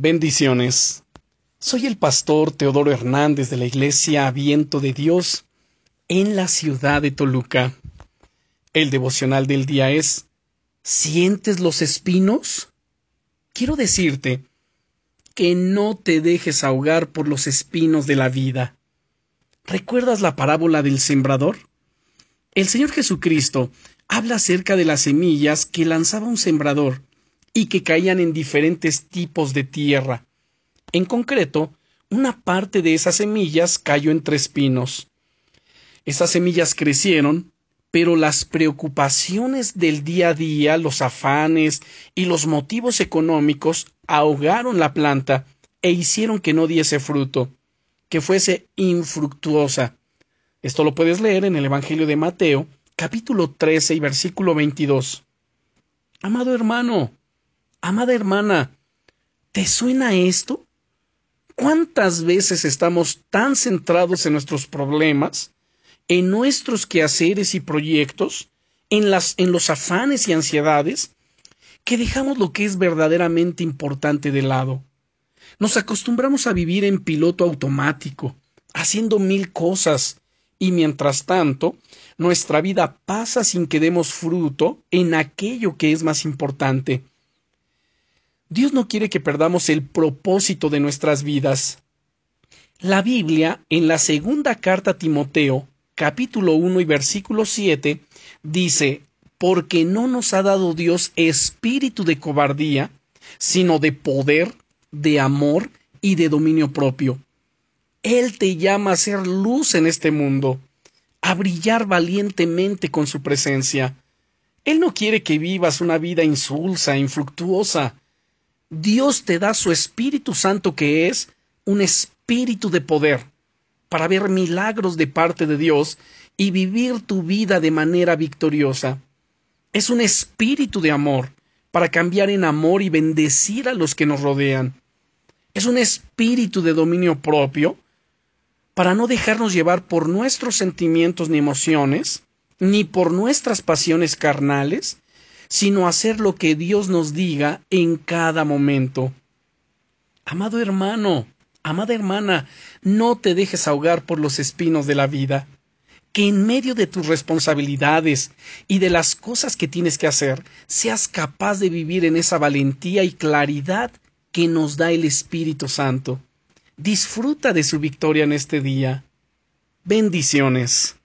Bendiciones. Soy el pastor Teodoro Hernández de la Iglesia Viento de Dios en la ciudad de Toluca. El devocional del día es ¿Sientes los espinos? Quiero decirte que no te dejes ahogar por los espinos de la vida. ¿Recuerdas la parábola del sembrador? El Señor Jesucristo habla acerca de las semillas que lanzaba un sembrador y que caían en diferentes tipos de tierra. En concreto, una parte de esas semillas cayó entre espinos. Esas semillas crecieron, pero las preocupaciones del día a día, los afanes y los motivos económicos ahogaron la planta e hicieron que no diese fruto, que fuese infructuosa. Esto lo puedes leer en el Evangelio de Mateo, capítulo 13 y versículo 22. Amado hermano, Amada hermana, ¿te suena esto? ¿Cuántas veces estamos tan centrados en nuestros problemas, en nuestros quehaceres y proyectos, en, los afanes y ansiedades, que dejamos lo que es verdaderamente importante de lado? Nos acostumbramos a vivir en piloto automático, haciendo mil cosas, y mientras tanto, nuestra vida pasa sin que demos fruto en aquello que es más importante, Dios no quiere que perdamos el propósito de nuestras vidas. La Biblia, en la segunda carta a Timoteo, capítulo 1 y versículo 7, dice, porque no nos ha dado Dios espíritu de cobardía, sino de poder, de amor y de dominio propio. Él te llama a ser luz en este mundo, a brillar valientemente con su presencia. Él no quiere que vivas una vida insulsa, infructuosa, Dios te da su Espíritu Santo que es un espíritu de poder para ver milagros de parte de Dios y vivir tu vida de manera victoriosa. Es un espíritu de amor para cambiar en amor y bendecir a los que nos rodean. Es un espíritu de dominio propio para no dejarnos llevar por nuestros sentimientos ni emociones, ni por nuestras pasiones carnales, sino hacer lo que Dios nos diga en cada momento. Amado hermano, amada hermana, no te dejes ahogar por los espinos de la vida. Que en medio de tus responsabilidades y de las cosas que tienes que hacer, seas capaz de vivir en esa valentía y claridad que nos da el Espíritu Santo. Disfruta de su victoria en este día. Bendiciones.